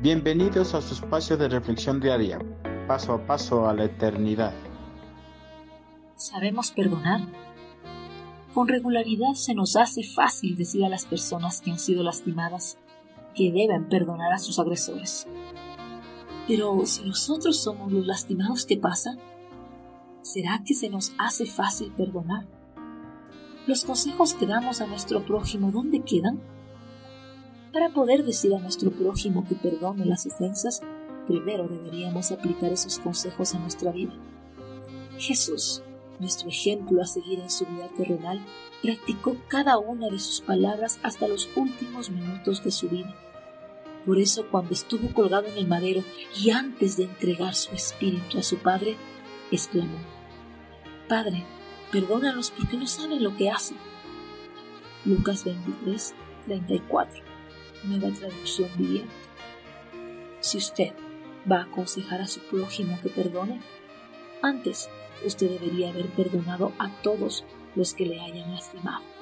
Bienvenidos a su espacio de reflexión diaria, paso a paso a la eternidad. ¿Sabemos perdonar? Con regularidad se nos hace fácil decir a las personas que han sido lastimadas que deben perdonar a sus agresores. Pero si nosotros somos los lastimados, ¿qué pasa? ¿Será que se nos hace fácil perdonar? ¿Los consejos que damos a nuestro prójimo dónde quedan? Para poder decir a nuestro prójimo que perdone las ofensas, primero deberíamos aplicar esos consejos a nuestra vida. Jesús, nuestro ejemplo a seguir en su vida terrenal, practicó cada una de sus palabras hasta los últimos minutos de su vida. Por eso cuando estuvo colgado en el madero y antes de entregar su espíritu a su Padre, exclamó, Padre, perdónalos porque no saben lo que hacen. Lucas 23, 34 nueva traducción viviente. Si usted va a aconsejar a su prójimo que perdone, antes usted debería haber perdonado a todos los que le hayan lastimado.